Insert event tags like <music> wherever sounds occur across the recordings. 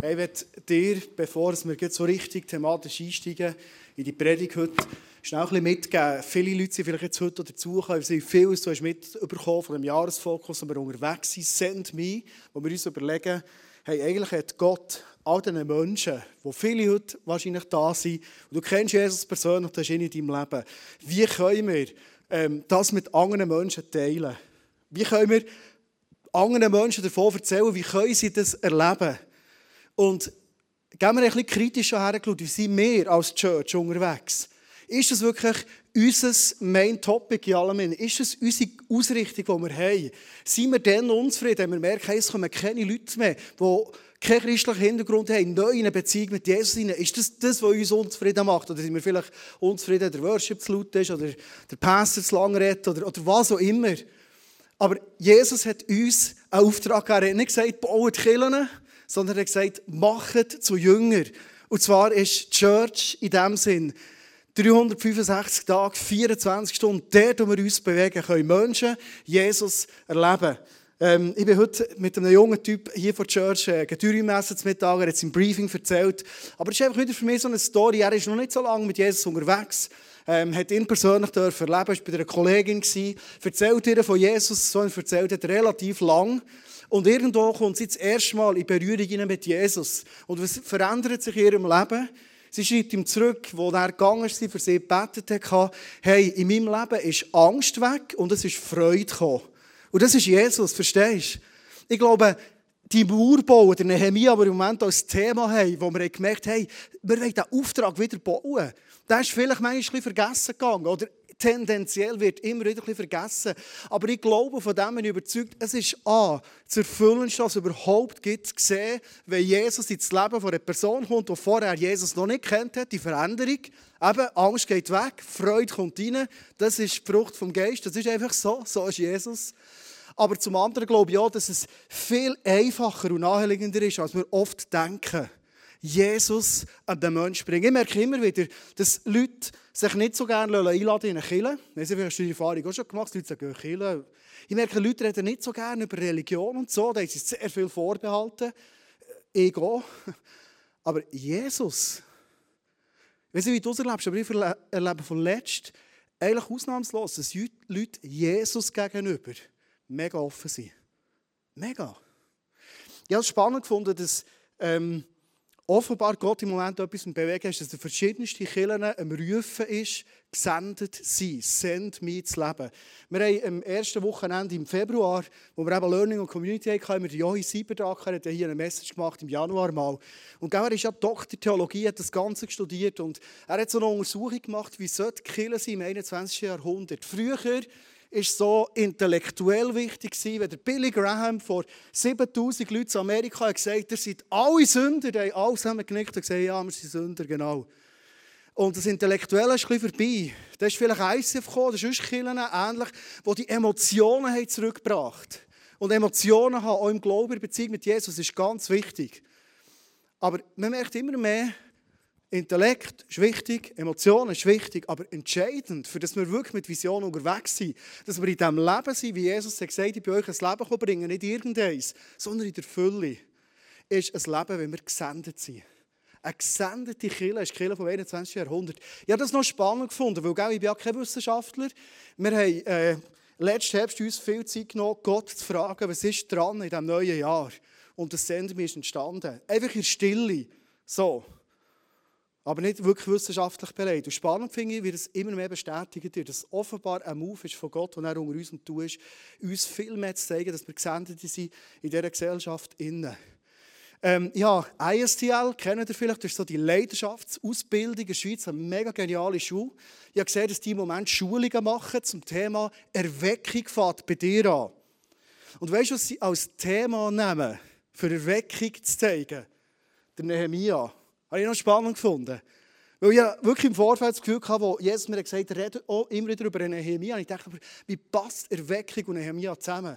Ich möchte dir, bevor wir so richtig thematisch einsteigen, in die Predigt heute, schnell ein bisschen mitgeben. Viele Leute sind vielleicht jetzt heute dazugekommen, haben vieles du hast mitbekommen von dem Jahresfokus, wo wir unterwegs sind, «Send Me», wo wir uns überlegen, hey, eigentlich hat Gott all diesen Menschen, die viele heute wahrscheinlich da sind, und du kennst Jesus persönlich, das ist in deinem Leben, wie können wir ähm, das mit anderen Menschen teilen? Wie können wir anderen Menschen davon erzählen, wie können sie das erleben? Und gehen wir ein bisschen kritischer hergeschaut, wie sind wir als Church unterwegs? Ist das wirklich unser Main Topic in allem? Ist das unsere Ausrichtung, die wir haben? Sind wir dann unzufrieden, wenn wir merken, es kommen keine Leute mehr, die keinen christlichen Hintergrund haben, neu in eine Beziehung mit Jesus hinein? Ist das das, was uns unzufrieden macht? Oder sind wir vielleicht unzufrieden, der Worship zu laut ist oder der Pastor zu lang redet oder, oder was auch immer? Aber Jesus hat uns einen Auftrag gegeben. Er hat nicht gesagt, baut Kirchen, sondern er hat gesagt, macht zu Jünger. Und zwar ist Church in dem Sinn 365 Tage, 24 Stunden, dort, wo wir uns bewegen, können Menschen Jesus erleben. Ähm, ich bin heute mit einem jungen Typ hier von Church äh, Getürimesse zu Mittag, er hat es im Briefing erzählt. Aber es ist einfach wieder für mich so eine Story. Er ist noch nicht so lange mit Jesus unterwegs. Ähm, hat ihn persönlich erleben, er war bei einer Kollegin, gewesen, erzählt ihr von Jesus, so erzählt hat relativ lang. Und irgendwo kommt sie das erste Mal in Berührung mit Jesus. Und was verändert sich in ihrem Leben? Sie schreibt ihm zurück, wo er gegangen ist, für sie gebetet hat, hey, in meinem Leben ist Angst weg und es ist Freude gekommen. Und das ist Jesus, verstehst du? Ich glaube, die Mauerbau, der Nehemiah, aber im Moment als Thema haben, wo wir gemerkt haben, wir wollen diesen Auftrag wieder bauen. Der ist vielleicht manchmal vergessen gegangen. Oder tendenziell wird immer wieder ein vergessen. Aber ich glaube, von dem bin ich überzeugt, es ist A, das Erfüllendste, was es überhaupt gibt, zu sehen, wenn Jesus ins Leben von einer Person kommt, die vorher Jesus noch nicht kennt hat, die Veränderung. Eben, Angst geht weg, Freude kommt rein. Das ist die Frucht vom Geist. Das ist einfach so. So ist Jesus. Aber zum anderen glaube ich auch, dass es viel einfacher und naheliegender ist, als wir oft denken. Jesus an den Menschen bringen. Ich merke immer wieder, dass Leute sich nicht so gerne einladen in eine Kirche. Ich habe die Erfahrung auch schon gemacht, Leute sagen, Kirche. Ich merke, Leute reden nicht so gerne über Religion und so, da sie sehr viel vorbehalten. Auch. Aber Jesus, ich weiß nicht, wie du es erlebst, aber ich erlebe von letzt eigentlich ausnahmslos, dass Leute Jesus gegenüber mega offen sind. Mega. Ich habe es spannend gefunden, dass ähm, offenbar Gott im Moment etwas im Bewegen ist, dass der verschiedenste Kirchen am Rufen ist, gesendet sein, send mich zu leben. Wir haben am ersten Wochenende im Februar, wo wir eben Learning und Community hatten, haben wir Johi Sieberdacher, hat hier eine Message gemacht im Januar mal. Und er ist ja Doktor Theologie, hat das Ganze studiert und er hat so eine Untersuchung gemacht, wie sollte Kirche sein im 21. Jahrhundert. Früher ist so intellektuell wichtig gewesen, wenn der Billy Graham vor 7000 Leuten in Amerika hat gesagt, ihr seid alle Sünder, die haben alle zusammen genickt und gesagt, ja, wir sind Sünder, genau. Und das Intellektuelle ist ein vorbei. Da ist vielleicht ICF gekommen, das ist Kirchen ähnlich, wo die Emotionen haben zurückgebracht Und Emotionen haben auch im Glauben, in Beziehung mit Jesus, ist ganz wichtig. Aber man merkt immer mehr, Intellekt ist wichtig, Emotionen ist wichtig, aber entscheidend, für das wir wirklich mit Vision unterwegs sind, dass wir in diesem Leben sind, wie Jesus hat gesagt, ich bei euch ein Leben bringen, nicht irgendeins, sondern in der Fülle, ist ein Leben, wenn wir gesendet sind. Eine gesendete Kirche ist die Kirche vom 21. Jahrhundert. Ich habe das noch spannend gefunden, weil ich bin ja kein Wissenschaftler. Wir haben äh, letzten Herbst uns viel Zeit genommen, Gott zu fragen, was ist dran in diesem neuen Jahr. Und das Senden ist entstanden. Einfach in Stille. So aber nicht wirklich wissenschaftlich belegt. Und spannend finde ich, wie das immer mehr bestätigt wird, dass offenbar ein Move ist von Gott, den er unter uns tut, ist, uns viel mehr zu zeigen, dass wir gesendet sind in dieser Gesellschaft. Innen. Ähm, ja, ISTL, kennt ihr vielleicht, das ist so die Leidenschaftsausbildung in der Schweiz, eine mega geniale Schule. Ich habe gesehen, dass die im Moment Schulungen machen zum Thema Erweckung fährt bei dir an. Und weißt du, was sie als Thema nehmen, für Erweckung zu zeigen? Der Nehemiah. Habe ich noch spannend gefunden. Weil ich wirklich im Vorfeld das Gefühl hatte, wo Jesus mir gesagt hat, redet auch immer wieder über Nehemia. Und ich dachte, wie passt Erweckung und Nehemia zusammen?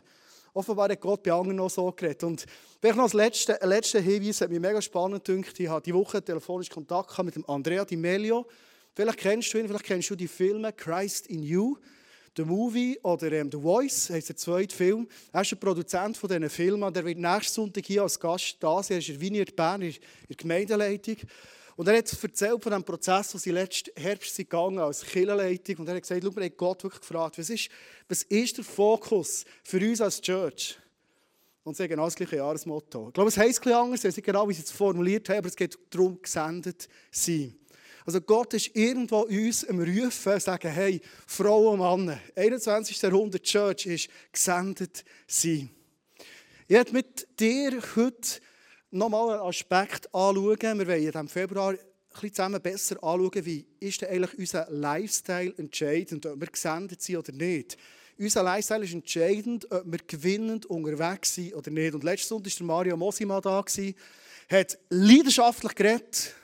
Offenbar hat Gott bei anderen noch so geredet. Und vielleicht noch als letzter letzte Hinweis, hat mich mega spannend gedacht. Ich habe diese Woche telefonisch Kontakt mit dem Andrea Di Melio. Vielleicht kennst du ihn, vielleicht kennst du die Filme Christ in You. The Movie oder ähm, The Voice, heisst der zweite Film. Er ist der Produzent von diesen Filmen. Der wird nächsten Sonntag hier als Gast da sein. Er ist in Vineyard Bern in der Gemeindeleitung. Und er hat erzählt von dem Prozess, den sie letzten Herbst gegangen als Kirchenleitung. Und er hat gesagt, schau, wir Gott wirklich gefragt, was ist, was ist der Fokus für uns als Church? Und sie haben genau das gleiche Jahresmotto. Ich glaube, es heisst etwas anders, ich weiß nicht genau, wie sie es formuliert haben, aber es geht darum, gesendet sein. Also Gott ist irgendwo uns am Rufen, sagen, hey, Frauen und Männer, 21. Jahrhundert Church ist gesendet sein. Ich werde mit dir heute nochmal einen Aspekt anschauen. Wir wollen im Februar ein zusammen besser anschauen, wie ist denn eigentlich unser Lifestyle entscheidend, ob wir gesendet sind oder nicht. Unser Lifestyle ist entscheidend, ob wir gewinnend unterwegs sind oder nicht. Und letzten Sonntag war Mario Mosima da, hat leidenschaftlich geredet.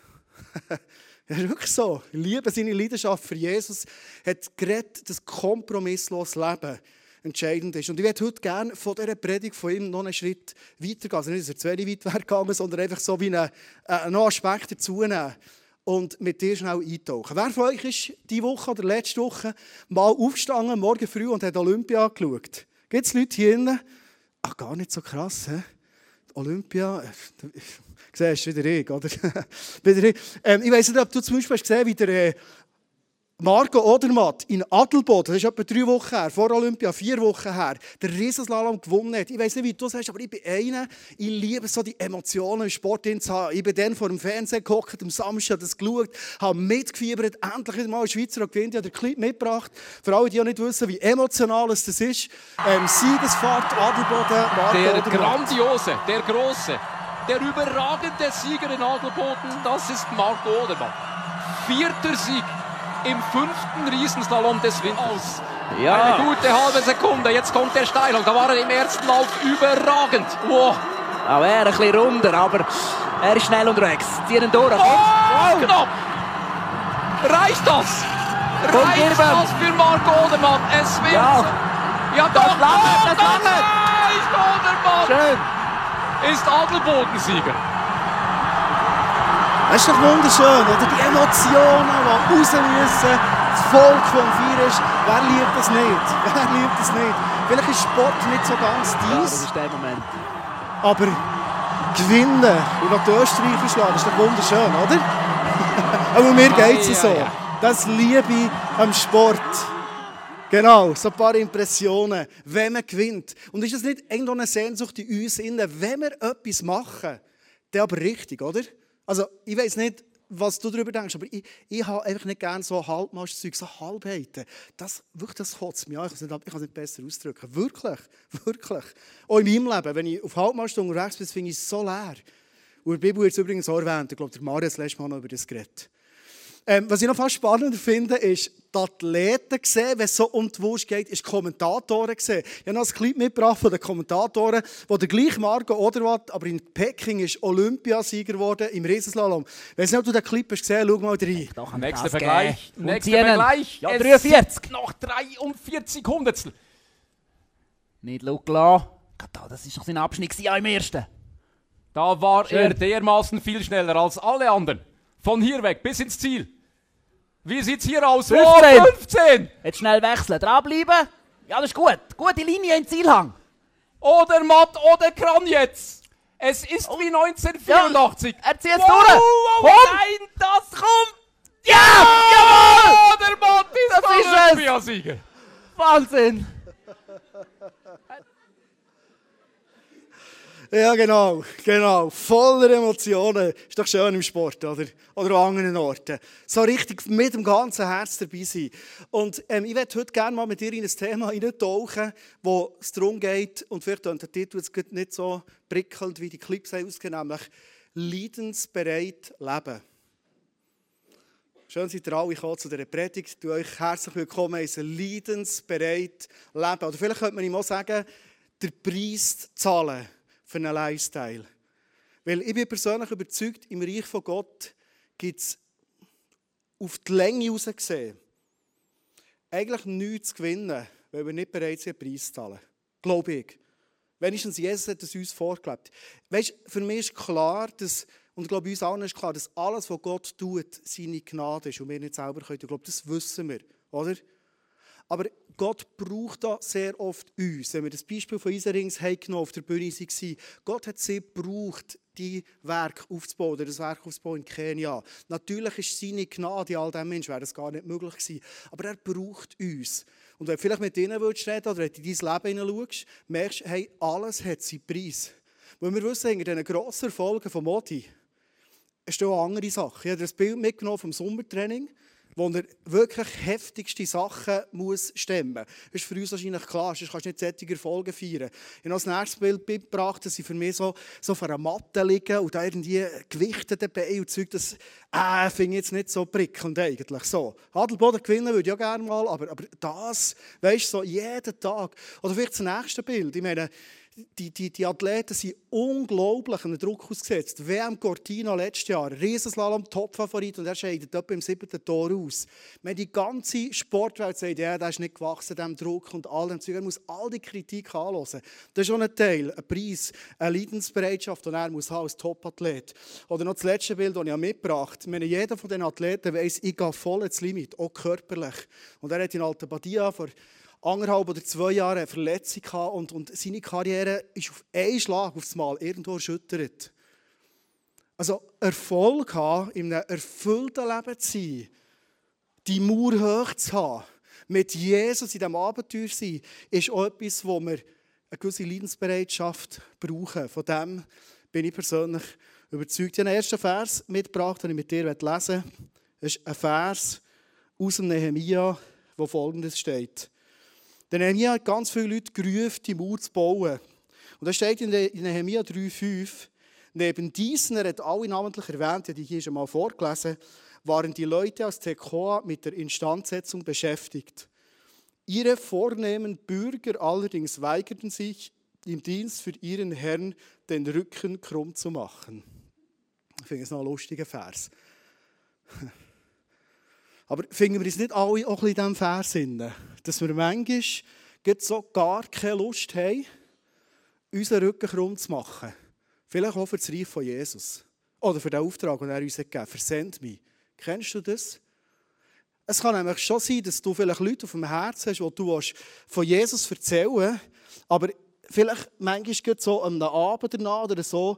<laughs> <laughs> Ja, wirklich so. Liebe seine Leidenschaft für Jesus. Hat geredet, das kompromisslose Leben entscheidend ist. Und ich würde heute gerne von dieser Predigt von ihm noch einen Schritt weitergehen. Also nicht, dass er zu weit wäre gegangen, sondern einfach so wie einen, äh, noch Aspekt dazu nehmen und mit dir schnell eintauchen. Wer von euch ist diese Woche oder letzte Woche mal aufgestanden, morgen früh, und hat Olympia geschaut? Gibt es Leute hier drinnen? Ach, gar nicht so krass, hä? Olympia, Siehst du, wieder ich, oder? <laughs> ich. Ähm, weiss nicht, ob du zum Beispiel hast gesehen wie der äh, Marco Odermatt in Adelboden, das ist etwa drei Wochen her, vor Olympia, vier Wochen her, der Riesenslalom gewonnen hat. Ich weiss nicht, wie du es hast, aber ich bin einer, ich liebe so die Emotionen im Sport zu haben. Ich bin dann vor dem Fernsehen gehockt, am Samstag das geschaut, habe mitgefiebert, endlich mal ein Schweizer gewinnt, ich habe den Clip mitgebracht. Für alle, die auch nicht wissen, wie emotional es das ist. Ähm, Siegesfahrt, Adelboden, Marco Der Odermatt. grandiose, der große, der überragende Sieger in Adelboden, das ist Marco Odermann. Vierter Sieg im fünften Riesenslalom des Winters. Ja. Eine gute halbe Sekunde. Jetzt kommt der Steilung. Da war er im ersten Lauf überragend. Wow. Aber er ein bisschen runder, aber er ist schnell unterwegs. Ziehen durch. Oh, wow. knapp. Reicht das? Reicht das für Marco Odermann? Es wird... Ja, ja doch. Das lange, oh, das, das reicht Odermann. Schön ist Adelbodensieger. Das ist doch wunderschön, oder? Die Emotionen, die raus müssen, das Volk, das am Feiern ist. Wer liebt das nicht? <laughs> Wer liebt das nicht? Vielleicht ist Sport nicht so ganz dies. Ja, das ist der Moment. Aber gewinnen und die Österreicher schlagen, das ist doch wunderschön, oder? <laughs> Aber mir geht es so. Das liebe ich am Sport. Genau, so ein paar Impressionen, wenn man gewinnt. Und ist das nicht irgendwo eine Sehnsucht in uns innen, wenn wir etwas machen, dann aber richtig, oder? Also, ich weiß nicht, was du darüber denkst, aber ich, ich habe einfach nicht gerne so Halbmastzeug, so Halbheiten. Das, wirklich, das kotzt mich an. Ich kann es nicht, besser ausdrücken. Wirklich, wirklich. Auch in meinem Leben, wenn ich auf Halbmast unterwegs bin, finde ich es so leer. Und die Bibel wird es übrigens auch erwähnt. Ich glaube, der Marius letztes Mal noch über das geredet. Ähm, was ich noch fast spannender finde, ist, die Athleten gesehen, wenn es so um die Wurst geht, ist Kommentatoren gesehen. Ich habe noch ein Clip mitgebracht von den Kommentatoren, wo der gleiche Marco Oderwatt, aber in Peking ist Olympiasieger geworden im Riesenslalom. Wenn du den Clip hast gesehen, schau mal rein. Nächster Vergleich. Nächster Vergleich. Ja, 43. Noch 43 Hundertstel. Nicht schauen Das war doch sein Abschnitt im ersten. Da war Schön. er dermaßen viel schneller als alle anderen. Von hier weg bis ins Ziel. Wie sieht es hier aus? 15. Oh, 15! Jetzt schnell wechseln. Dranbleiben. Ja, das ist gut. Gute Linie im Zielhang. Oder Matt oder Kran jetzt. Es ist wie 1984. Ja, er zieht es wow, durch. Wow, Nein, das kommt. Ja! ja Jawohl! Der Matt ist das ist Olympiasieger. Wahnsinn. Ja, genau, genau. Voller Emotionen. Ist doch schön im Sport, oder? Oder an anderen Orten. So richtig mit dem ganzen Herz dabei sein. Und ähm, ich möchte heute gerne mal mit dir in ein Thema hineintauchen, wo es darum geht, und vielleicht klingt der Titel jetzt nicht so prickelnd, wie die Clips ausgehen, nämlich «Leidensbereit leben». Schön seid ihr alle gekommen zu dieser Predigt. Du euch herzlich willkommen in ein leidensbereit Leben. Oder vielleicht könnte man ihm auch sagen, der Preis zahlen für einen Lifestyle. Weil ich bin persönlich überzeugt, im Reich von Gott gibt es auf die Länge heraus gesehen eigentlich nichts zu gewinnen, weil wir nicht bereit sind, einen Preis zu zahlen. Glaube ich. Wenigstens Jesus hat es uns vorgelebt. Weißt, für mich ist klar, dass, und ich glaube, uns allen ist klar, dass alles, was Gott tut, seine Gnade ist und wir nicht selber können. Ich glaube, das wissen wir, oder? Aber Gott braucht da sehr oft uns. Wenn wir das Beispiel von Iserings haben auf der Bühne waren, Gott hat sie gebraucht, die Werk aufzubauen, oder das Werk aufzubauen in Kenia. Natürlich ist seine Gnade all diesen Menschen, wäre das gar nicht möglich gewesen. Aber er braucht uns. Und wenn du vielleicht mit ihnen willst reden oder in dein Leben hineinschaust, merkst du, hey, alles hat seinen Preis. Weil wir wissen, in diesen grossen Erfolgen von Modi stehen andere Sachen. Ich habe das Bild mitgenommen vom Sommertraining wo er wirklich heftigste Sachen muss stemmen muss. Das ist für uns wahrscheinlich klar, sonst kannst du nicht solche Erfolge feiern. Ich habe das nächste Bild mitgebracht, dass sie für mich so, so auf einer Matte liegen und da irgendwie Gewichte dabei und Zeug, das äh, finde ich jetzt nicht so prickelnd eigentlich. So. Adelboden gewinnen würde ich ja gerne mal, aber, aber das, weißt du, so jeden Tag. Oder vielleicht das nächste Bild. Ich meine, die, die, die Athleten sind unglaublich einem Druck ausgesetzt. WM Cortina letztes Jahr, Riesenslalom, Topfavorit und er scheidet etwa im siebten Tor aus. Man die ganze Sportwelt sagt, ja, der ist nicht gewachsen, dem Druck und all dem Zeug. Er muss all die Kritik anhören. Das ist schon ein Teil, ein Preis, eine Leidensbereitschaft, die er muss haben als Topathlet. Oder noch das letzte Bild, das ich mitgebracht habe. Jeder von den Athleten weiss, ich gehe voll ins Limit, auch körperlich. Und er hat in Alta Badia vor anderthalb oder zwei Jahre eine Verletzung gehabt und, und seine Karriere ist auf einen Schlag aufs Mal irgendwo erschüttert. Also Erfolg haben, in einem erfüllten Leben zu sein, die Mauer hoch zu haben, mit Jesus in diesem Abenteuer zu sein, ist auch etwas, wo wir eine gewisse Leidensbereitschaft brauchen. Von dem bin ich persönlich überzeugt. Ich habe den ersten Vers mitgebracht, den ich mit dir lesen möchte. Das ist ein Vers aus dem Nehemiah, wo folgendes steht. Der Nehemiah hat ganz viele Leute gerufen, die Mauer zu bauen. Und da steht in Nehemiah 3,5, neben diesen, er hat alle namentlich erwähnt, die hier schon mal vorgelesen, waren die Leute aus Tekoa mit der Instandsetzung beschäftigt. Ihre vornehmen Bürger allerdings weigerten sich, im Dienst für ihren Herrn den Rücken krumm zu machen. Ich finde es noch ein lustiger Vers. Aber finden wir es nicht alle auch in diesem Vers dass wir manchmal so gar keine Lust haben, unseren Rücken krumm zu machen. Vielleicht auch für das Reich von Jesus. Oder für den Auftrag, den er uns gegeben hat. Versend mich. Kennst du das? Es kann nämlich schon sein, dass du vielleicht Leute auf dem Herzen hast, die du von Jesus erzählen willst, aber vielleicht manchmal so am Abend danach oder so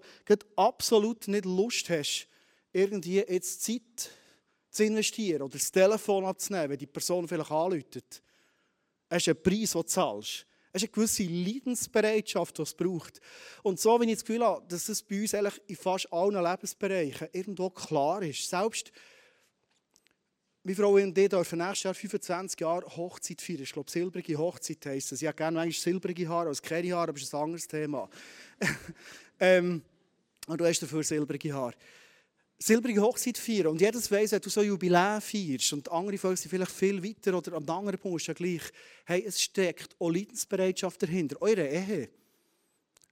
absolut nicht Lust hast, irgendwie jetzt Zeit zu investieren oder das Telefon abzunehmen, wenn die Person vielleicht anläutet. Es ist ein Preis, den du zahlst. Es ist eine gewisse Leidensbereitschaft, die es braucht. Und so, wenn ich das Gefühl habe, dass es bei uns eigentlich in fast allen Lebensbereichen irgendwo klar ist. Selbst, meine Frau und ich dürfen nächstes Jahr 25 Jahre Hochzeit feiern. Ich glaube, silbrige Hochzeit heisst es. Ich habe gerne manchmal silbrige Haare als keine Haare, aber das ist ein anderes Thema. <laughs> ähm, und du hast dafür silbrige Haare silbrige Hochzeit feiern. Und jedes weiss, wenn du so Jubiläum feierst und andere Völker sind vielleicht viel weiter oder am anderen Punkt ist ja gleich, hey, es steckt auch Leidensbereitschaft dahinter. Eure Ehe.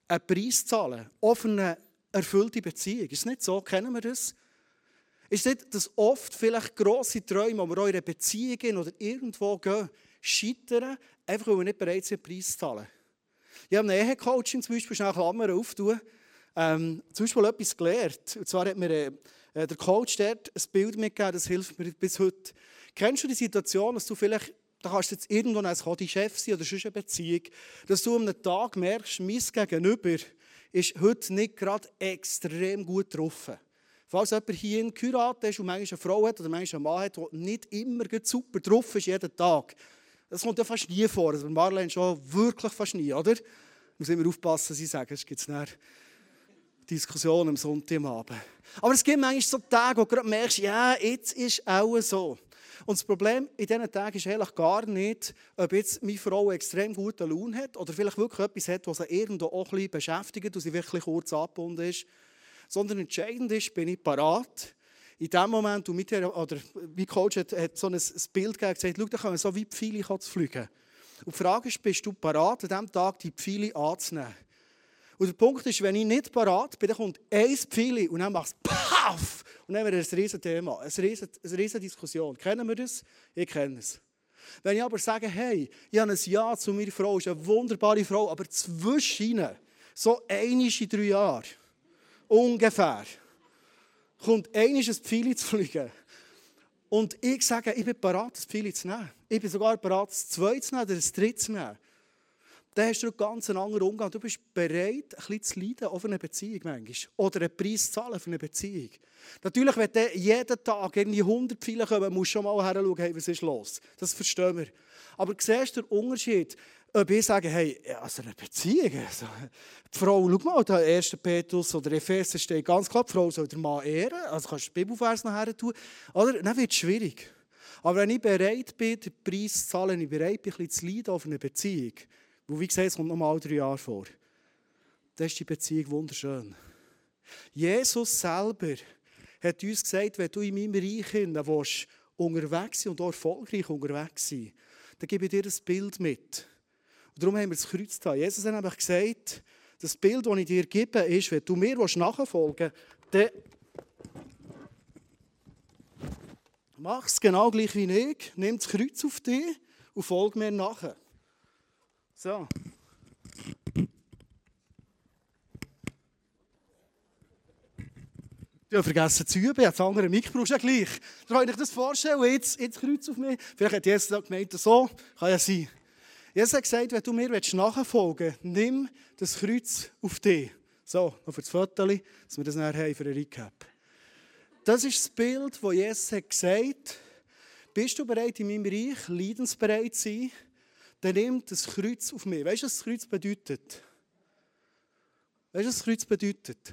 Einen Preis zahlen. Offene, erfüllte Beziehung. Ist nicht so? Kennen wir das? Ist nicht, dass oft vielleicht grosse Träume, die wir eure Beziehungen oder irgendwo gehen, scheitern, einfach weil wir nicht bereit sind, einen Preis zu zahlen? Ich habe eine Ehecoaching zum Beispiel, schnell Klammer auftun, ähm, zum Beispiel etwas gelernt. Und zwar hat mir äh, äh, der Coach dort ein Bild mitgegeben, das hilft mir bis heute. Kennst du die Situation, dass du vielleicht, da kannst du jetzt irgendwo als Chef sein oder sonst eine Beziehung, dass du am Tag merkst, mein Gegenüber ist heute nicht gerade extrem gut getroffen. Falls jemand hier in geheiratet ist und manchmal eine Frau hat oder manchmal einen Mann hat, der nicht immer super drauf ist, jeden Tag. Das kommt ja fast nie vor. Also Marlene schon wirklich fast nie, oder? Ich muss immer aufpassen, was ich sage, sonst gibt es Diskussion am Sonntagabend. Aber es gibt manchmal so Tage, wo du gerade merkst, ja, jetzt ist auch so. Und das Problem in diesen Tagen ist eigentlich gar nicht, ob jetzt meine Frau extrem guten Lohn hat oder vielleicht wirklich etwas hat, was sie irgendwo auch ein bisschen beschäftigt und sie wirklich kurz abgebunden ist. Sondern entscheidend ist, bin ich parat. In dem Moment, wo mit der, oder mein Coach hat, hat so ein, Bild gegeben, gesagt, schau, da wir so wie Pfeile fliegen. Und die Frage ist, bist du parat, an diesem Tag die Pfeile anzunehmen? Und der Punkt ist, wenn ich nicht parat bin, dann kommt ein Pfeil und dann macht es PAF! Und dann haben wir ein riesen Thema, eine riesen Diskussion. Kennen wir das? Ich kenne es. Wenn ich aber sage, hey, ich habe ein Ja zu meiner Frau, ist eine wunderbare Frau, aber zwischen ihnen, so einisch in drei Jahren, ungefähr, kommt einisch ein Pfeil zu fliegen. Und ich sage, ich bin bereit, das viele zu nehmen. Ich bin sogar bereit, das zweite zu nehmen oder das dritte zu nehmen. Dann hast du einen ganz anderen Umgang. Du bist bereit, ein bisschen zu leiden auf eine Beziehung manchmal. Oder einen Preis zu zahlen für eine Beziehung. Natürlich, wenn du jeden Tag irgendwie 100 Pfeile kommen, musst du schon mal her schauen, hey, was ist los. Das verstehen wir. Aber siehst du den Unterschied? Ob ich sage, hey, also eine Beziehung, also, die Frau, schau mal, der 1. Petrus oder Epheser steht ganz klar, die Frau soll der Mann ehren, also kannst du den Bibelvers nachher tun, oder? Dann wird es schwierig. Aber wenn ich bereit bin, den Preis zu zahlen, wenn ich bereit bin, ein bisschen zu leiden auf eine Beziehung, wo wie gesagt, es kommt noch mal drei Jahre vor, dann ist die Beziehung wunderschön. Jesus selber hat uns gesagt, wenn du in meinem Reich willst, unterwegs sein und auch erfolgreich unterwegs sein, dann gebe ich dir ein Bild mit. Und darum haben wir das Kreuz da. Jesus hat nämlich gesagt, das Bild, das ich dir gebe, ist, wenn du mir nachfolgen willst, dann mach es genau gleich wie ich. Nimm das Kreuz auf dich und folg mir nachher. So. Ich habe vergessen zu üben, das andere Mikro ist ja gleich. Da kann ich das vorstellen, jetzt, jetzt Kreuz auf mich. Vielleicht hat Jesus gemeint, so kann ja sein. Jesus hat gesagt, wenn du mir nachfolgen willst, nimm das Kreuz auf dich. So, noch für das Foto, dass wir das nachher haben für einen Recap. Das ist das Bild, das Jesus hat gesagt Bist du bereit, in meinem Reich leidensbereit zu sein? Dann nimm das Kreuz auf mich. Weißt du, was das Kreuz bedeutet? Weißt du, was das Kreuz bedeutet?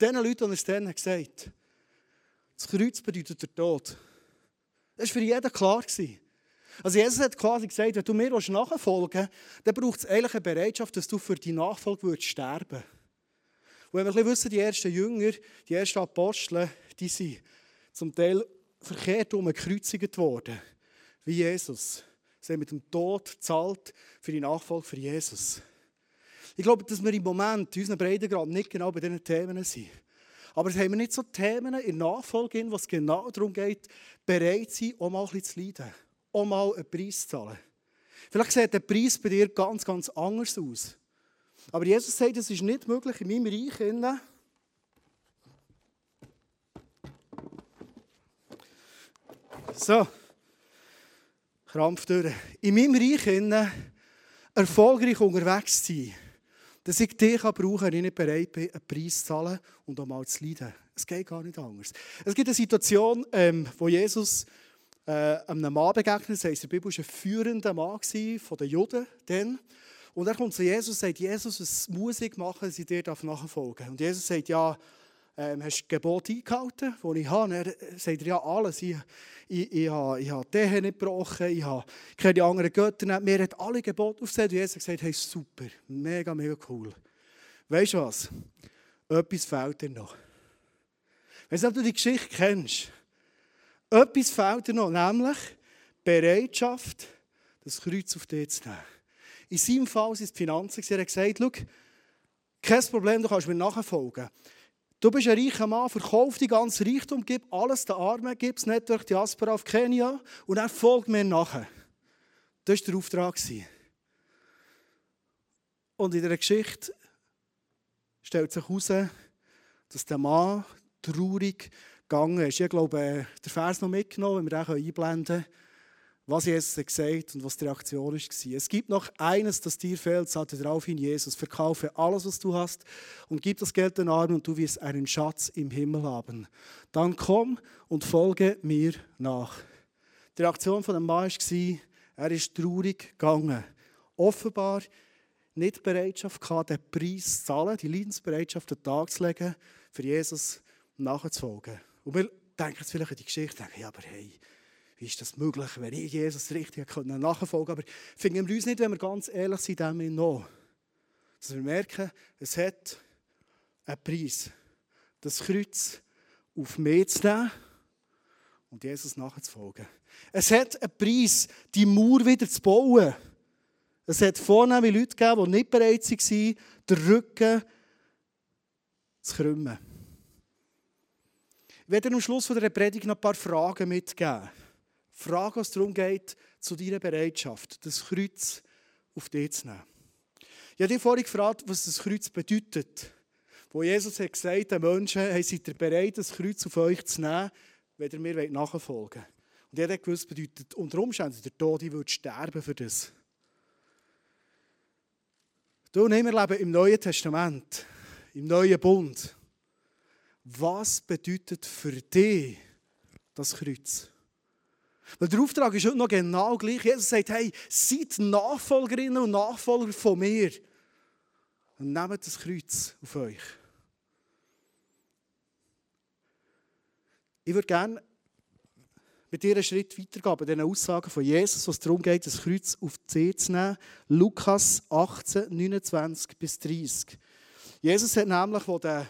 Den Leuten, die es dann gesagt das Kreuz bedeutet der Tod. Das war für jeden klar. Also Jesus hat quasi gesagt, wenn du mir nachfolgen willst, dann braucht es eigentlich eine Bereitschaft, dass du für die Nachfolge würdest sterben Und wenn wir ein wissen, die ersten Jünger, die ersten Apostel, die sind zum Teil verkehrt um gekreuzigt worden, wie Jesus. Sie haben mit dem Tod gezahlt für die Nachfolge für Jesus. Ich glaube, dass wir im Moment in unserem Breitengrad nicht genau bei diesen Themen sind. Aber es haben nicht so Themen in Nachfolge, wo es genau darum geht, bereit zu sein, auch mal ein bisschen zu leiden auch mal einen Preis zu zahlen. Vielleicht sieht der Preis bei dir ganz, ganz anders aus. Aber Jesus sagt, es ist nicht möglich in meinem Reich. So, Krampf durch. In meinem Reich erfolgreich unterwegs zu sein, dass ich dich brauchen kann, ich nicht bereit bin, einen Preis zu zahlen und auch mal zu leiden. Es geht gar nicht anders. Es gibt eine Situation, ähm, wo Jesus äh, einem Mann begegnet. Das heisst, der Bibel war ein führender Mann von den Juden. Dann. Und er kommt zu Jesus und sagt, Jesus, was muss ich machen, dass ich dir nachfolgen darf? Und Jesus sagt, ja, ähm, hast du die Gebote eingehalten, die ich habe? Er sagt, ja, alles. Ich, ich, ich, habe, ich habe die nicht gebrochen, ich habe keine anderen Götter nicht. Mir hat alle Gebote aufgesagt und Jesus hat gesagt, hey, super, mega, mega cool. Weißt du was? Etwas fehlt dir noch. Weißt du, ob du die Geschichte kennst? Etwas fehlt dir noch, nämlich Bereitschaft, das Kreuz auf dich zu nehmen. In seinem Fall sind es die Finanzen. Er hat gesagt, schau, kein Problem, du kannst mir nachfolgen. Du bist ein reicher Mann, verkauf die ganze Reichtum, gib alles den Armen, gib es nicht durch die Diaspora auf Kenia und dann folgt mir nachher. Das war der Auftrag. Und in der Geschichte stellt sich heraus, dass der Mann traurig gegangen ist. Ich glaube, äh, der Vers noch mitgenommen, wenn wir den einblenden können, was Jesus gesagt und was die Reaktion war. Es gibt noch eines, das dir fehlt, sagte daraufhin Jesus. Verkaufe alles, was du hast und gib das Geld den Armen und du wirst einen Schatz im Himmel haben. Dann komm und folge mir nach. Die Reaktion von dem Mann war, er ist traurig gegangen. Offenbar nicht Bereitschaft gehabt, den Preis zu zahlen, die Leidensbereitschaft den Tag zu legen, für Jesus nachzufolgen. Und wir denken jetzt vielleicht an die Geschichte, denken, ja, aber hey, wie ist das möglich, wenn ich Jesus richtig nachfolgen Aber finden wir uns nicht, wenn wir ganz ehrlich sind, dem noch. Dass wir merken, es hat einen Preis, das Kreuz auf mich zu nehmen und Jesus nachzufolgen. Es hat einen Preis, die Mauer wieder zu bauen. Es hat vornehme Leute gegeben, die nicht bereit waren, den Rücken zu krümmen. Ich werde am Schluss der Predigt noch ein paar Fragen mitgeben. Fragen, was darum geht, zu deiner Bereitschaft, das Kreuz auf dich zu nehmen. Ich habe dich vorhin gefragt, was das Kreuz bedeutet. Wo Jesus hat gesagt, den Menschen, hey, seid ihr bereit, das Kreuz auf euch zu nehmen, wenn ihr mir nachfolgen wollt. Und jeder gewusst, bedeutet unter Umständen, der Tod, ich würde sterben für das. Du ich, wir leben im Neuen Testament, im Neuen Bund. Was bedeutet für dich das Kreuz? Weil der Auftrag ist heute noch genau gleich. Jesus sagt, hey, seid Nachfolgerinnen und Nachfolger von mir. Und nehmt das Kreuz auf euch. Ich würde gerne mit dir einen Schritt weitergehen bei diesen Aussagen von Jesus, was darum geht, das Kreuz auf die Zeh zu nehmen. Lukas 18, 29 bis 30. Jesus hat nämlich, wo der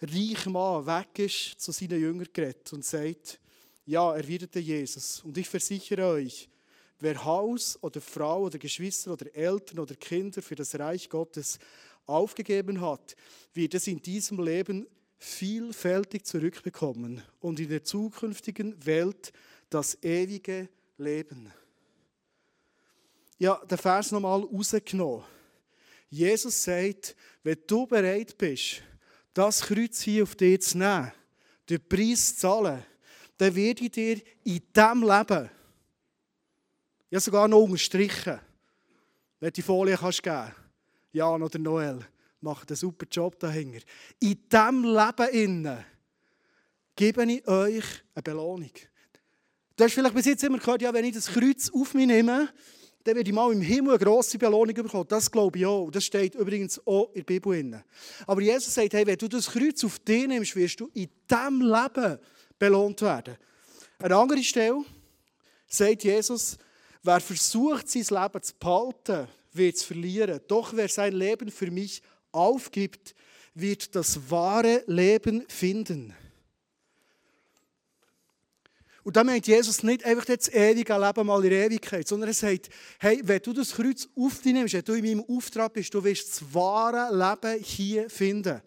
reiche Mann weg ist, zu seinen Jüngern geredet und sagt, ja, erwiderte Jesus, und ich versichere euch, wer Haus oder Frau oder Geschwister oder Eltern oder Kinder für das Reich Gottes aufgegeben hat, wird es in diesem Leben vielfältig zurückbekommen und in der zukünftigen Welt das ewige Leben. Ja, der Vers nochmal rausgenommen. Jesus sagt, wenn du bereit bist, das Kreuz hier auf dich zu nehmen, den Preis zu zahlen, dann werde ich dir in diesem Leben, ja sogar noch unterstrichen, wenn die Folie kannst geben Jan oder Noel, machen einen super Job dahinter. In diesem Leben innen gebe ich euch eine Belohnung. Du hast vielleicht bis jetzt immer gehört, ja, wenn ich das Kreuz auf mich nehme, dann werde ich mal im Himmel eine grosse Belohnung bekommen. Das glaube ich auch. Das steht übrigens auch in der Bibel. Aber Jesus sagt, hey, wenn du das Kreuz auf dich nimmst, wirst du in diesem Leben belohnt werden. An einer anderen Stelle sagt Jesus, wer versucht, sein Leben zu behalten, wird es verlieren. Doch wer sein Leben für mich aufgibt, wird das wahre Leben finden. Und da meint Jesus nicht einfach das ewige Leben mal in Ewigkeit, sondern er sagt, hey, wenn du das Kreuz auf dich nimmst, wenn du in meinem Auftrag bist, du wirst das wahre Leben hier finden.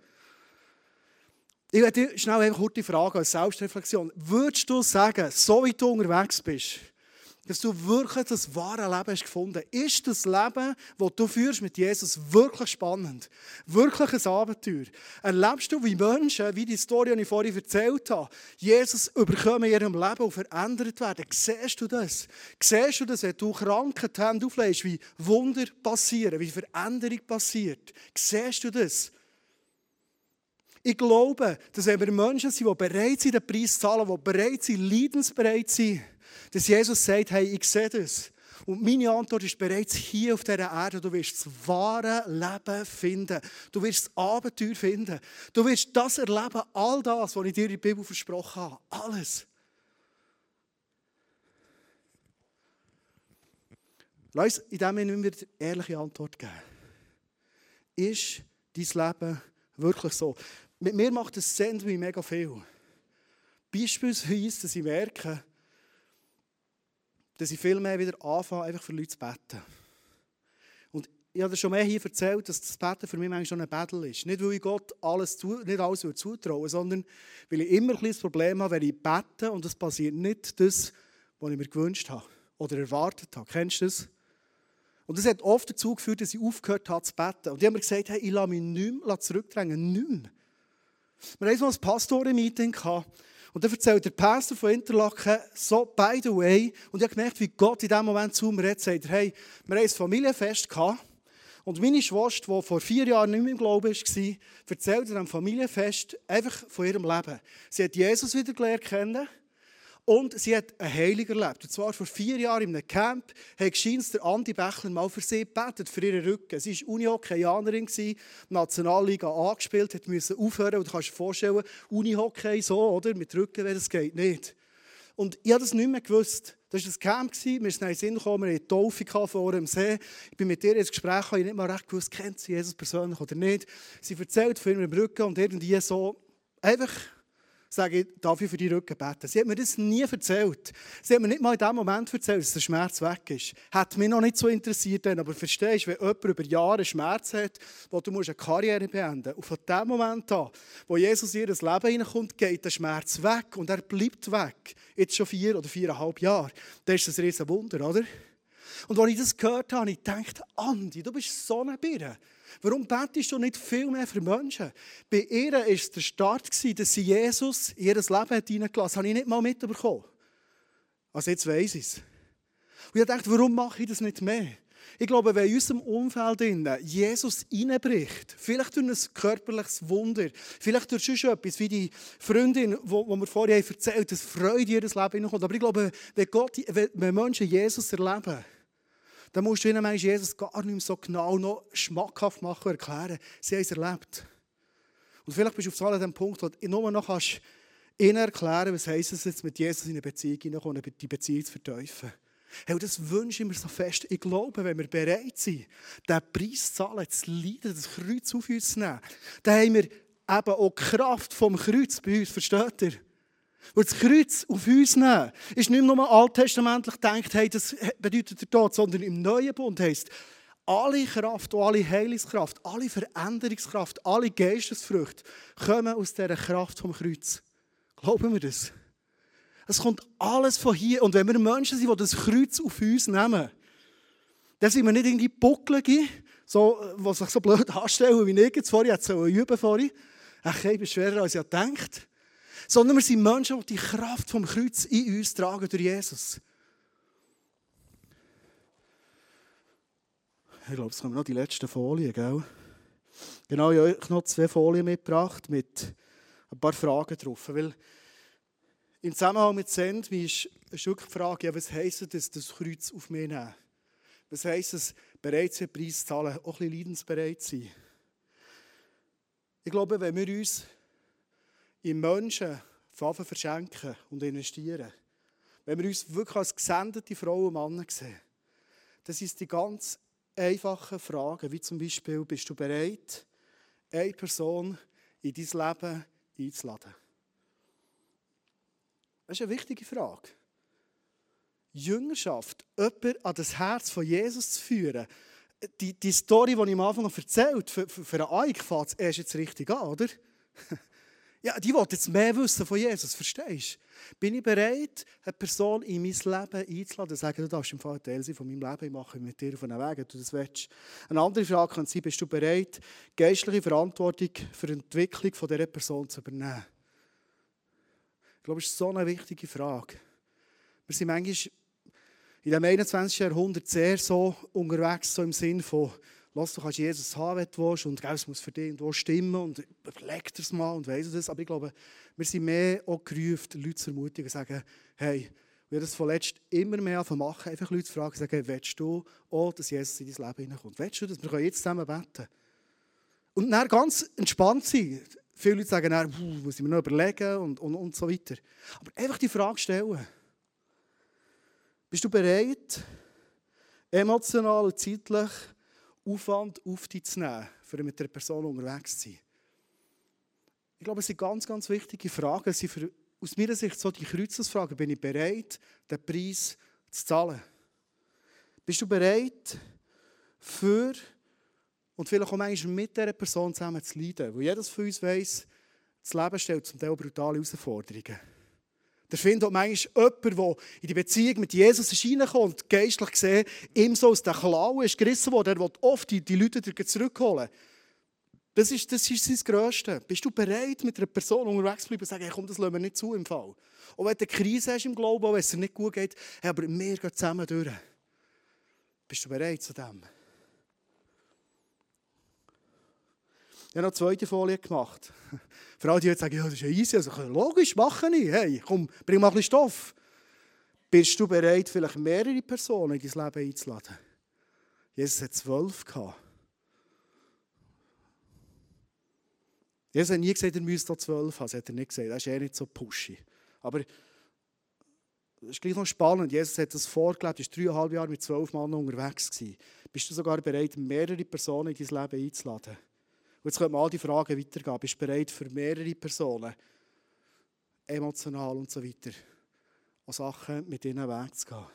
Ich werde dir schnell einfach kurz die Frage als Selbstreflexion. Würdest du sagen, so wie du unterwegs bist, dass du wirklich das wahre Leben hast gefunden Ist das Leben, das du führst mit Jesus, wirklich spannend? Wirklich ein Abenteuer? Erlebst du, wie Menschen, wie die Story, die ich vorhin erzählt habe, Jesus überkommen in ihrem Leben und verändert werden? Siehst du das? Siehst du das, wenn du kranken die Hände auflegst, wie Wunder passieren, wie Veränderung passiert? Siehst du das? Ich glaube, dass wenn wir Menschen sind, die bereit sind, den Preis zu zahlen, die bereit sind, leidensbereit sind, dass Jesus sagt, hey, ich sehe das. Und meine Antwort ist bereits hier auf dieser Erde. Du wirst das wahre Leben finden. Du wirst das Abenteuer finden. Du wirst das erleben, all das, was ich dir in der Bibel versprochen habe. Alles. Lass uns in dem Moment wieder eine ehrliche Antwort geben. Ist dein Leben wirklich so? Mit mir macht das Sendung mega viel. Beispielsweise, dass ich merke, dass ich viel mehr wieder anfange, einfach für Leute zu beten. Und ich habe schon mehr hier erzählt, dass das Beten für mich manchmal schon ein Battle ist. Nicht, weil ich Gott alles zu, nicht alles zutrauen sondern weil ich immer ein das Problem habe, wenn ich bete und es passiert nicht das, was ich mir gewünscht habe oder erwartet habe. Kennst du das? Und das hat oft dazu geführt, dass ich aufgehört habe zu beten. Und die haben mir gesagt, hey, ich lasse mich nicht mehr zurückdrängen, nicht mehr. Wir hatten mal ein Pastoren-Meeting und dann erzählt der Pastor von Interlaken so, by the way, und ich habe gemerkt, wie Gott in diesem Moment zu mir redet, sagt hey, wir haben ein Familienfest und meine Schwester, die vor vier Jahren nicht mehr im Glauben war, erzählt an einem Familienfest einfach von ihrem Leben. Sie hat Jesus wieder gelernt kennen und sie hat einen Heiliger erlebt. Und zwar vor vier Jahren in einem Camp hat der Andi Bächler mal für sie gebetet, für ihren Rücken. Sie war Uni-Hockeyanerin, Nationalliga angespielt, hat müssen aufhören. Und du kannst dir vorstellen, Uni-Hockey so, oder? Mit Rücken, das geht nicht. Und ich habe das nicht mehr gewusst. Das war das Camp, wir sind in den Sinn gekommen, wir hatten Taufe vor dem See. Ich bin mit ihr ins Gespräch, ich nicht mal recht gewusst, kennt sie Jesus persönlich oder nicht. Sie erzählt von ihrem Rücken und irgendwie so, einfach sage ich, darf ich für die Rücken beten? Sie hat mir das nie erzählt. Sie hat mir nicht mal in dem Moment erzählt, dass der Schmerz weg ist. Hat mich noch nicht so interessiert, aber verstehst du, wenn jemand über Jahre Schmerz hat, wo du eine Karriere beenden musst, und von dem Moment an, wo Jesus in ihr Leben hineinkommt, geht der Schmerz weg und er bleibt weg. Jetzt schon vier oder viereinhalb Jahre. Das ist ein riesen Wunder, oder? Und als ich das gehört habe, habe ich gedacht, Andi, du bist so eine Birne. Warum betest du nicht viel mehr für Menschen? Bei ihr war es der Start, dass sie Jesus in ihr Leben hineingelassen hat. Das habe ich nicht mal mitbekommen. Also jetzt weiss ich es. Und ich dachte, warum mache ich das nicht mehr? Ich glaube, wenn in unserem Umfeld Jesus reinbricht, vielleicht durch ein körperliches Wunder, vielleicht durch schon etwas, wie die Freundin, die wir vorher erzählt haben, dass Freude in ihr Leben hineinkommt. Aber ich glaube, wenn, Gott, wenn Menschen Jesus erleben, dann musst du ihnen manchmal Jesus gar nicht mehr so genau noch schmackhaft machen und erklären. Sie haben es erlebt. Und vielleicht bist du auf dem Punkt, wo du nur noch kannst ihnen erklären, was heisst es jetzt mit Jesus in eine Beziehung hineinkommen, die Beziehung zu verteufeln. Hey, das wünsche ich mir so fest. Ich glaube, wenn wir bereit sind, diesen Preis zu zahlen, zu leiden, das Kreuz auf uns zu nehmen, dann haben wir eben auch die Kraft vom Kreuz bei uns. Versteht ihr? Weil das Kreuz auf uns nehmen, ist nicht nur alttestamentlich gedacht, hey, das bedeutet der Tod, sondern im Neuen Bund heisst, alle Kraft, alle Heilungskraft, alle Veränderungskraft, alle Geistesfrüchte kommen aus dieser Kraft vom Kreuz. Glauben wir das? Es kommt alles von hier. Und wenn wir Menschen sind, die das Kreuz auf uns nehmen, dann sind wir nicht irgendwie Buckelige, so, die sich so blöd anstellen wie ich jetzt vorhin, jetzt so üben vorhin. Ach, ich bin schwerer, als ich denkt. Sondern wir sind Menschen, die die Kraft vom Kreuz in uns tragen durch Jesus. Ich glaube, es kommen noch die letzten Folien, gell? Genau, ich habe euch noch zwei Folien mitgebracht mit ein paar Fragen drauf. Weil im Zusammenhang mit Send ist eine Frage, ja, was heisst es, das Kreuz auf mich nehmen? Was heisst es, bereit sein, Preis zu zahlen, auch ein bisschen leidensbereit sein? Ich glaube, wenn wir uns in Menschen verschenken und investieren, wenn wir uns wirklich als gesendete Frauen und Männer sehen, das ist die ganz einfachen Fragen, wie zum Beispiel, bist du bereit, eine Person in dein Leben einzuladen? Das ist eine wichtige Frage. Jüngerschaft, jemanden an das Herz von Jesus zu führen, die, die Story, die ich am Anfang erzählt für, für, für einen Eik fängt es erst jetzt richtig an, oder? <laughs> Ja, die will jetzt mehr wissen von Jesus, verstehst du? Bin ich bereit, eine Person in mein Leben einzuladen, sagen, du darfst im Fall Teil sein von meinem Leben, ich mache mit dir auf einen Weg, wenn du das willst. Eine andere Frage kann sein, bist du bereit, geistliche Verantwortung für die Entwicklung von dieser Person zu übernehmen? Ich glaube, das ist so eine wichtige Frage. Wir sind manchmal in dem 21. Jahrhundert sehr so unterwegs, so im Sinn von, lass du kannst Jesus haben, wenn du willst, und es muss für dich und stimmen und überleg dir es mal und weiss das. Aber ich glaube, wir sind mehr auch gerufen, Leute zu ermutigen und sagen, hey, wir das von letzt immer mehr machen, einfach Leute zu fragen, sagen, willst du auch, dass Jesus in dein Leben hineinkommt? Willst du das? Wir können jetzt zusammen beten. Und dann ganz entspannt sein. Viele Leute sagen dann, muss ich mir noch überlegen und, und, und so weiter. Aber einfach die Frage stellen. Bist du bereit, emotional und zeitlich Aufwand auf dich zu nehmen, für mit der Person unterwegs zu sein? Ich glaube, es sind ganz, ganz wichtige Fragen. Es sind für, aus meiner Sicht so die Kreuzesfragen. Bin ich bereit, den Preis zu zahlen? Bist du bereit, für und vielleicht auch manchmal mit dieser Person zusammen zu leiden. Weil jedes von uns weiss, das Leben stellt zum Teil brutale Herausforderungen. Der findet manchmal jemanden, der in die Beziehung mit Jesus ist reingekommen und geistlich gesehen ihm so aus den Klauen ist gerissen worden. Er will oft die, die Leute zurückholen. Das ist, das ist sein Größte. Bist du bereit, mit einer Person unterwegs zu bleiben und zu sagen, hey, komm, das lassen wir nicht zu im Fall. Und wenn du eine Krise hast im Glauben, wenn es dir nicht gut geht, hey, aber wir gehen zusammen durch. Bist du bereit zu dem? Ich habe noch eine zweite Folie gemacht. <laughs> Für alle, die jetzt sagen, ja, das ist ja easy, also logisch, mache ich. Hey, komm, bring mal ein bisschen Stoff. Bist du bereit, vielleicht mehrere Personen in dein Leben einzuladen? Jesus hat zwölf. Jesus hat nie gesagt, er müsste zwölf haben. Das hat er nicht gesagt. Das ist eher nicht so pushy. Aber es ist gleich noch spannend. Jesus hat das vorgelebt, er war dreieinhalb Jahre mit zwölf Männern unterwegs. Bist du sogar bereit, mehrere Personen in dein Leben einzuladen? Und jetzt können wir all die Fragen weitergehen. Bist du bereit für mehrere Personen, emotional und so weiter, an Sachen mit ihnen wegzugehen?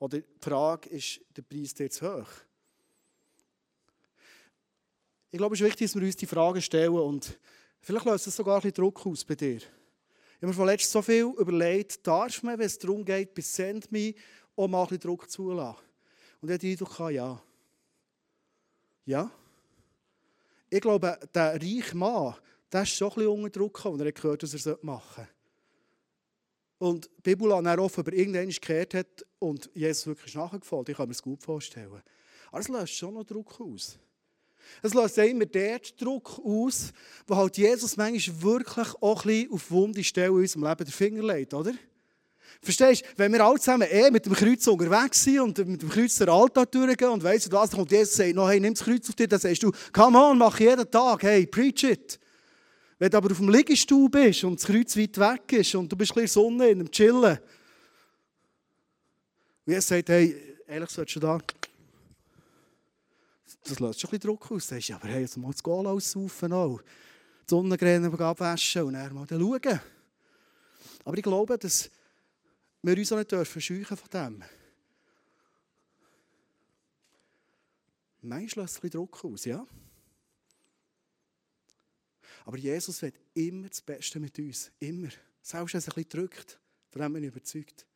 Oder die Frage, ist der Preis dir zu hoch? Ich glaube, es ist wichtig, dass wir uns die Fragen stellen und vielleicht löst es sogar ein bisschen Druck aus bei dir. Ich habe mir von so viel überlegt, darf man, wenn es darum geht, bis Send Me, auch mal ein bisschen Druck zulassen? Und ich habe den Eindruck, ja. Ja. Ich glaube, der reiche Mann, der ist schon ein bisschen unter Druck gekommen, er hat gehört, was er machen sollte. und die Bibel dann offen über gekehrt hat und Jesus wirklich nachgefolgt. Ich kann mir das gut vorstellen. Aber es löst schon noch Druck aus. Es löst immer dort Druck aus, wo halt Jesus manchmal wirklich auch ein bisschen auf wunde Stellen in unserem Leben den Finger legt, oder? Verstehst du, wenn wir alle zusammen eh mit dem Kreuz unterwegs sind und mit dem Kreuz der Altar durchgehen und weißt du was, kommt Jesus und sagt, no, hey, nimm das Kreuz auf dich, dann sagst du, come on, mach jeden Tag, hey, preach it. Wenn du aber auf dem Liegestuhl bist und das Kreuz weit weg ist und du bist ein bisschen Sonne in dem Chillen, und Jesus sagt, hey, ehrlich, solltest du da das löst schon ein bisschen Druck aus. Du sagst, ja, aber hey, jetzt mal das Goal aussaufen auch. Die Sonnencreme abwaschen und dann mal schauen. Aber ich glaube, dass wir uns auch nicht dürfen scheuchen von dem. Manchmal löst es ein Druck aus, ja. Aber Jesus will immer das Beste mit uns. Immer. Selbst wenn es ein bisschen drückt. Von dem bin ich überzeugt.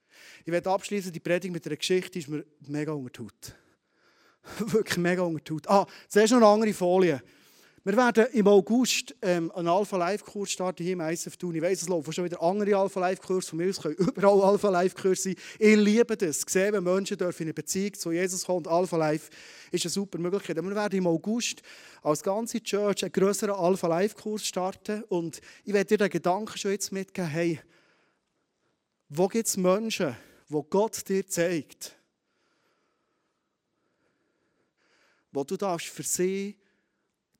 Ich werde abschließen, die Predigt mit einer Geschichte die ist mir mega unter <laughs> Wirklich mega unter Ah, zuerst noch eine andere Folie. Wir werden im August ähm, einen Alpha-Live-Kurs starten hier im ISF Tun. Ich weiss, es laufen schon wieder andere Alpha-Live-Kurse von mir. Es können <laughs> überall Alpha-Live-Kurse sein. Ich liebe das. Sehen, wenn Menschen dürfen in eine Beziehung zu Jesus kommen. Alpha-Live ist eine super Möglichkeit. wir werden im August als ganze Church einen größeren Alpha-Live-Kurs starten. Und ich werde dir den Gedanken schon jetzt mitgeben, hey, wo gibt es Menschen, wo Gott dir zeigt, wo du darfst für sie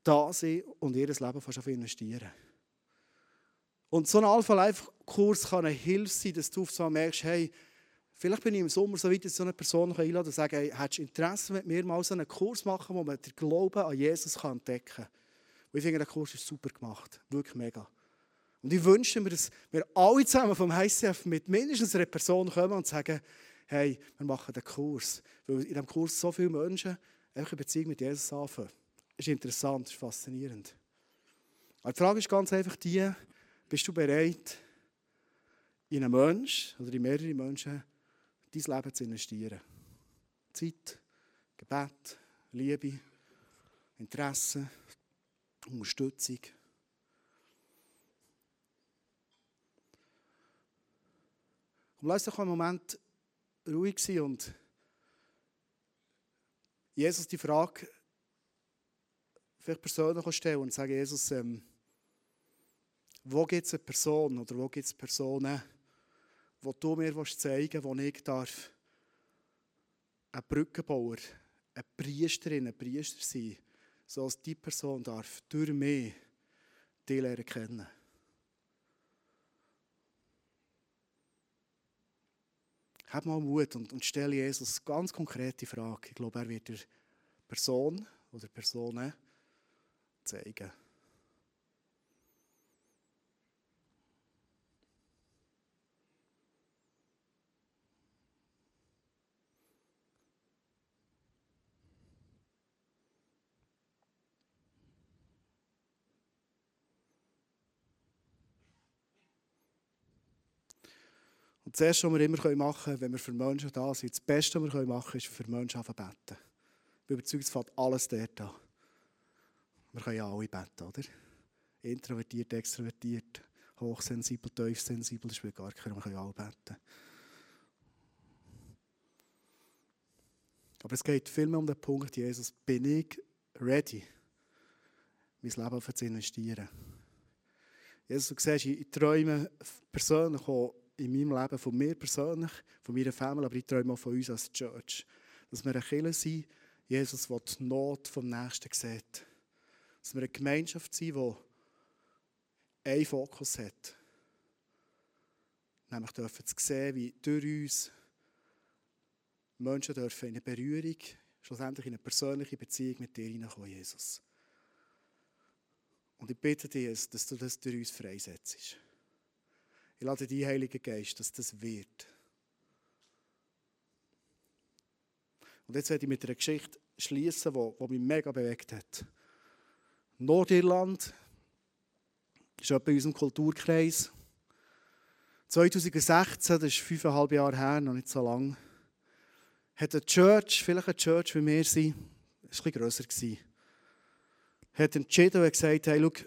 da sein und ihr Leben fast investieren. Und so ein Alpha-Life-Kurs kann eine Hilfe sein, dass du auf so merkst, hey, vielleicht bin ich im Sommer so weit, dass so eine Person einladen und sagen, hey, hättest du Interesse, mit mir mal so einen Kurs machen, wo man den Glauben an Jesus kann entdecken kann. Und ich finde, der Kurs ist super gemacht. Wirklich mega. Und ich wünsche mir, dass wir alle zusammen vom ICF mit mindestens einer Person kommen und sagen, hey, wir machen den Kurs. Weil in diesem Kurs so viele Menschen einfach eine Beziehung mit Jesus anfangen. Ist interessant, ist faszinierend. Aber die Frage ist ganz einfach die, bist du bereit, in einen Menschen oder in mehrere Menschen dein Leben zu investieren? Zeit, Gebet, Liebe, Interesse, Unterstützung. Und lass doch einen Moment ruhig sein und Jesus die Frage vielleicht persönlich stellen und sagen, Jesus, ähm, wo gibt es eine Person oder wo gibt es Personen, wo du mir zeigen willst, wo ich darf ein Brückenbauer, eine Priesterin, ein Priester sein, so dass die Person darf durch mich die lernen kennen. Hab mal Mut und, und stelle Jesus ganz konkrete Frage. Ich glaube, er wird der Person oder Personen zeigen. Und das Erste, was wir immer machen können, wenn wir für Menschen da sind, das Beste, was wir machen können, ist für Menschen beten. Ich bin überzeugt, es fängt alles dort an. Wir können ja alle beten, oder? Introvertiert, extrovertiert, hochsensibel, tiefsensibel, das spielt gar keine Wir können alle beten. Aber es geht vielmehr um den Punkt, Jesus, bin ich ready, mein Leben zu investieren? Jesus, du siehst, ich träume persönlich auch in meinem Leben, von mir persönlich, von meiner Familie, aber ich träume auch von uns als Church, dass wir eine Kirche sind, Jesus, der die Not vom Nächsten sieht. Dass wir eine Gemeinschaft sind, die einen Fokus hat. Nämlich dürfen zu sehen, wie durch uns Menschen dürfen in eine Berührung, schlussendlich in eine persönliche Beziehung mit dir hineinkommen, Jesus. Und ich bitte dich, dass du das durch uns freisetzt. Ich lade dich, Heiliger Geist, dass das wird. Und jetzt werde ich mit einer Geschichte schließen, die, die mich mega bewegt hat. Nordirland ist etwa in unserem Kulturkreis. 2016, das ist fünfeinhalb Jahre her, noch nicht so lange, hat eine Church, vielleicht eine Church wie wir sind, das war ein bisschen grösser, hat entschieden und gesagt, hey, schau,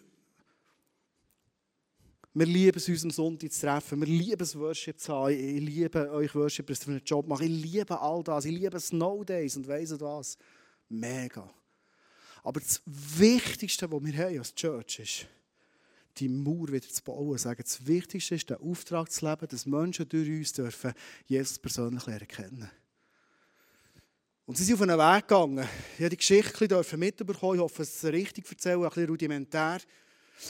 Wir lieben es, uns am Sonntag zu treffen. Wir lieben es, Worship zu haben. Ich liebe euch Worshipers, die einen Job machen. Ich liebe all das. Ich liebe Snow Days und weiss was. Mega. Aber das Wichtigste, was wir haben als Church ist, die Mauer wieder zu bauen. Das Wichtigste ist, den Auftrag zu leben, dass Menschen durch uns dürfen Jesus persönlich lernen kennen. Und sie sind auf einen Weg gegangen. Ich habe die Geschichte mitbekommen. Ich hoffe, es ist richtig erzählen, ein bisschen rudimentär.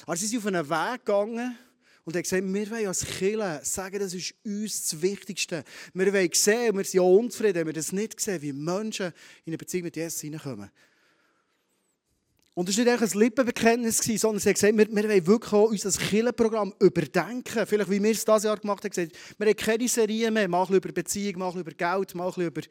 Aber sie sind auf einen Weg gegangen und haben gesagt, wir wollen als Kirche sagen, das ist uns das Wichtigste. Wir wollen sehen, und wir sind auch unzufrieden, wenn wir das nicht sehen, wie Menschen in eine Beziehung mit Jesus hineinkommen. Und es war nicht ein Lippenbekenntnis, sondern sie haben gesagt, wir, wir wollen wirklich auch unser Killenprogramm überdenken. Vielleicht wie wir es dieses Jahr gemacht haben, wir haben keine Serie mehr, mal über Beziehung, mal über Geld, mal über,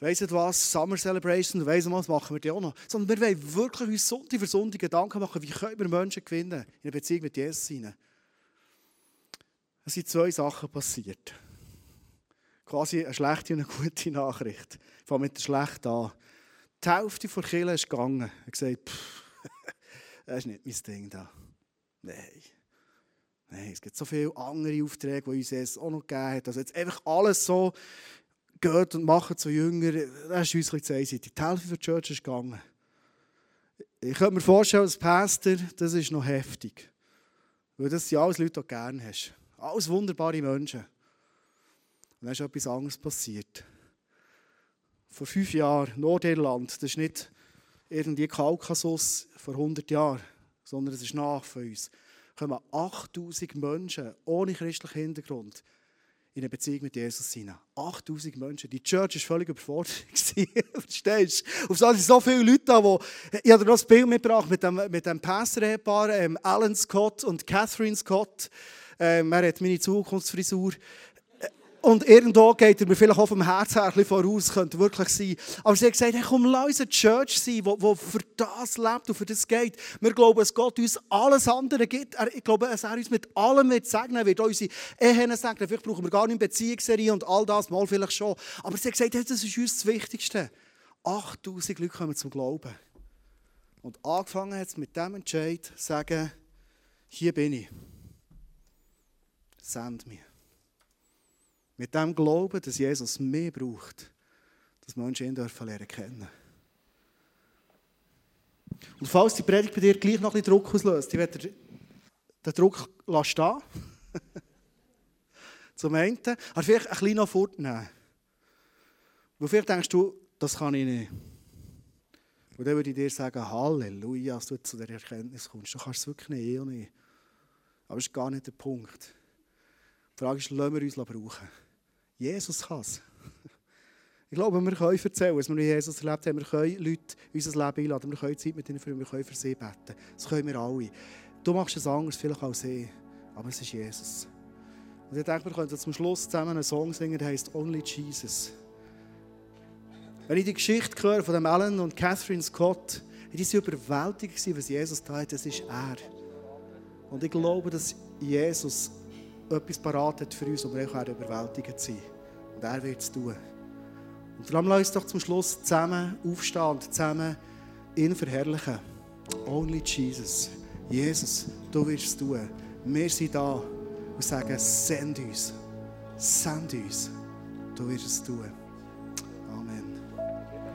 weiss was, Summer Celebration, weiss was, machen wir die auch noch. Sondern wir wollen wirklich uns Sonntag für Sonntag Gedanken machen, wie können wir Menschen gewinnen in eine Beziehung mit Jesus hinein. Es sind zwei Sachen passiert. Quasi eine schlechte und eine gute Nachricht. Ich fange mit der schlechten an. Die Hälfte der Kirche ist gegangen. Er hat gesagt, <laughs> das ist nicht mein Ding da. Nein. Nein, es gibt so viele andere Aufträge, die uns Jesus auch noch gegeben hat. Also jetzt einfach alles so geht und macht zu Jüngern, das ist uns ein bisschen einseitig. Die Hälfte der Church ist gegangen. Ich könnte mir vorstellen, als Pastor, das ist noch heftig. Weil das sind alles Leute, die du gerne hast. Alles wunderbare Menschen. Und dann ist etwas anderes passiert vor fünf Jahren, Nordirland, das ist nicht irgendwie Kaukasus vor 100 Jahren, sondern es ist nach von uns, kommen 8000 Menschen ohne christlichen Hintergrund in eine Beziehung mit Jesus hinein. 8000 Menschen. Die Church war völlig überfordert. <laughs> Verstehst du? Auf so sind so viele Leute da, wo ich habe noch ein Bild mitgebracht mit dem, mit dem Pastor-Ehepaar, ähm, Alan Scott und Catherine Scott. Ähm, er hat meine Zukunftsfrisur. Und irgendwo geht er mir vielleicht auch vom Herzen her ein bisschen voraus, könnte wirklich sein. Aber sie hat gesagt, hey, komm, lass uns eine Church sein, die für das lebt und für das geht. Wir glauben, dass Gott uns alles andere gibt. Ich glaube, dass er uns mit allem wird segnen wird, unsere Ehen segnen. Vielleicht brauchen wir gar nicht Beziehungsserie und all das, mal vielleicht schon. Aber sie hat gesagt, hey, das ist uns das Wichtigste. 8000 Leute kommen zum Glauben. Und angefangen hat es mit dem Entscheid, sagen, hier bin ich. Send mich. Mit dem Glauben, dass Jesus mehr braucht, dass Menschen ihn dürfen lernen kennen. Und falls die Predigt bei dir gleich noch ein bisschen Druck auslöst, ich werde den Druck stehen <laughs> Zum einen, aber vielleicht ein bisschen noch fortnehmen. Wo vielleicht denkst du, das kann ich nicht. Und dann würde ich dir sagen, Halleluja, dass du zu der Erkenntnis kommst. Du kannst es wirklich nicht, eh nicht. Aber das ist gar nicht der Punkt. Die Frage ist, lassen wir uns brauchen? Jesus kann es. <laughs> Ich glaube, wir können erzählen, was wir mit Jesus erlebt haben. Wir können Leute in unser Leben einladen. Wir können Zeit mit ihnen führen. Wir können für sie beten. Das können wir alle. Du machst es anders, vielleicht als ich. Aber es ist Jesus. Und ich denke, wir können zum Schluss zusammen einen Song singen, der heißt Only Jesus. Wenn ich die Geschichte höre von dem Alan und Catherine Scott, die waren überwältigt, was Jesus hat. Das ist er. Und ich glaube, dass Jesus etwas parat hat für uns, um wir auch zu sein. Und er wird es tun. Und darum lass uns doch zum Schluss zusammen aufstehen und zusammen ihn verherrlichen. Only Jesus. Jesus, du wirst es tun. Wir sind da und sagen, send uns. Send uns. Du wirst es tun.